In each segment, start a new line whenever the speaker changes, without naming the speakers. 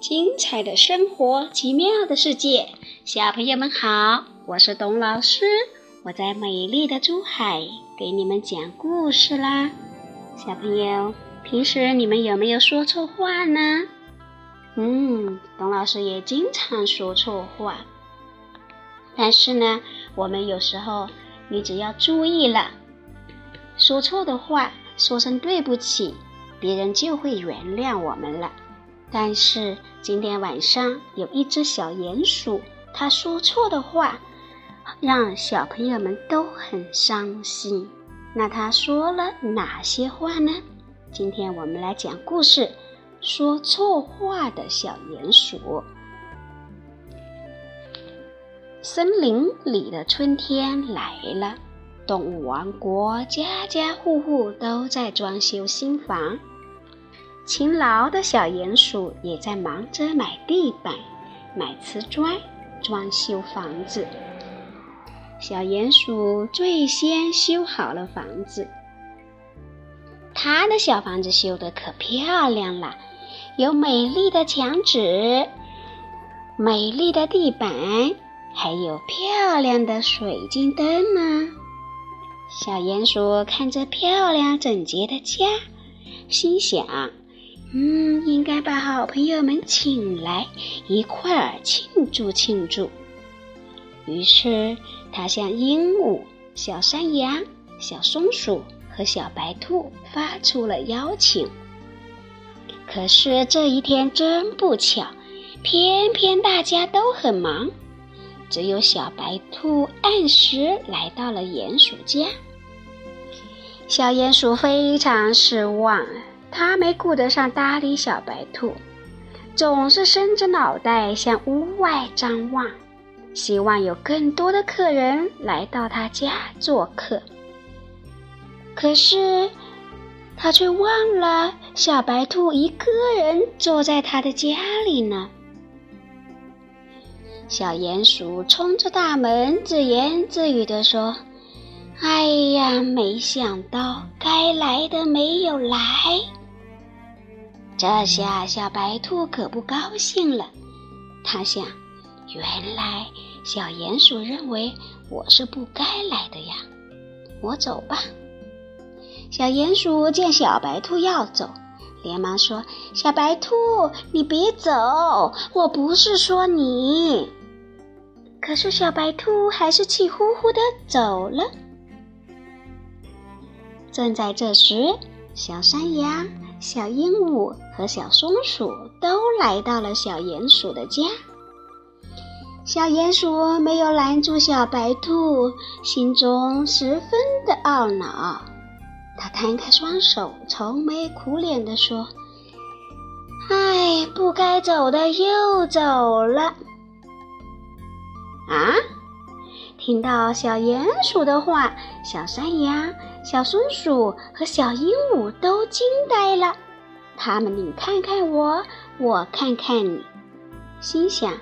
精彩的生活，奇妙的世界，小朋友们好，我是董老师，我在美丽的珠海给你们讲故事啦。小朋友，平时你们有没有说错话呢？嗯，董老师也经常说错话，但是呢，我们有时候你只要注意了，说错的话，说声对不起，别人就会原谅我们了。但是今天晚上有一只小鼹鼠，它说错的话，让小朋友们都很伤心。那他说了哪些话呢？今天我们来讲故事：说错话的小鼹鼠。森林里的春天来了，动物王国家家户户都在装修新房。勤劳的小鼹鼠也在忙着买地板、买瓷砖、装修房子。小鼹鼠最先修好了房子，他的小房子修得可漂亮了，有美丽的墙纸、美丽的地板，还有漂亮的水晶灯呢。小鼹鼠看着漂亮整洁的家，心想。嗯，应该把好朋友们请来一块儿庆祝庆祝。于是，他向鹦鹉、小山羊、小松鼠和小白兔发出了邀请。可是这一天真不巧，偏偏大家都很忙，只有小白兔按时来到了鼹鼠家。小鼹鼠非常失望。他没顾得上搭理小白兔，总是伸着脑袋向屋外张望，希望有更多的客人来到他家做客。可是，他却忘了小白兔一个人坐在他的家里呢。小鼹鼠冲着大门自言自语地说：“哎呀，没想到该来的没有来。”这下小白兔可不高兴了，他想：原来小鼹鼠认为我是不该来的呀，我走吧。小鼹鼠见小白兔要走，连忙说：“小白兔，你别走，我不是说你。”可是小白兔还是气呼呼的走了。正在这时，小山羊。小鹦鹉和小松鼠都来到了小鼹鼠的家。小鼹鼠没有拦住小白兔，心中十分的懊恼。他摊开双手，愁眉苦脸地说：“哎，不该走的又走了。”啊！听到小鼹鼠的话，小山羊。小松鼠和小鹦鹉都惊呆了，他们你看看我，我看看你，心想：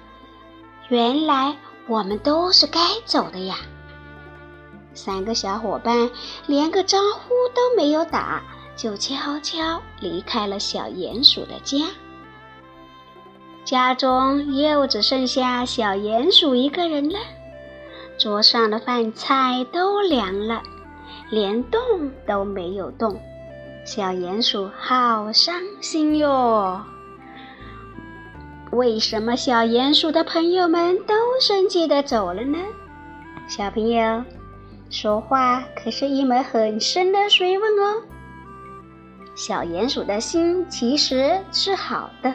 原来我们都是该走的呀。三个小伙伴连个招呼都没有打，就悄悄离开了小鼹鼠的家。家中又只剩下小鼹鼠一个人了，桌上的饭菜都凉了。连动都没有动，小鼹鼠好伤心哟。为什么小鼹鼠的朋友们都生气的走了呢？小朋友，说话可是一门很深的学问哦。小鼹鼠的心其实是好的，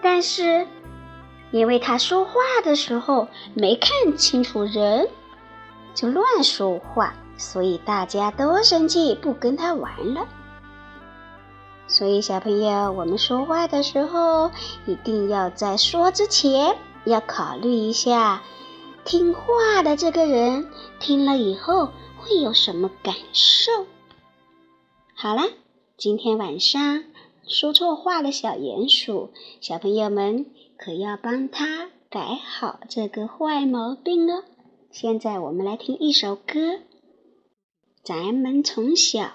但是因为他说话的时候没看清楚人，就乱说话。所以大家都生气，不跟他玩了。所以小朋友，我们说话的时候，一定要在说之前要考虑一下，听话的这个人听了以后会有什么感受。好了，今天晚上说错话的小鼹鼠，小朋友们可要帮他改好这个坏毛病哦。现在我们来听一首歌。咱们从小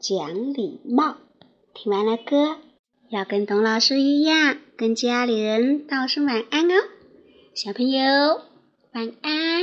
讲礼貌，听完了歌，要跟董老师一样。
跟家里人道声晚安哦，小朋友晚安。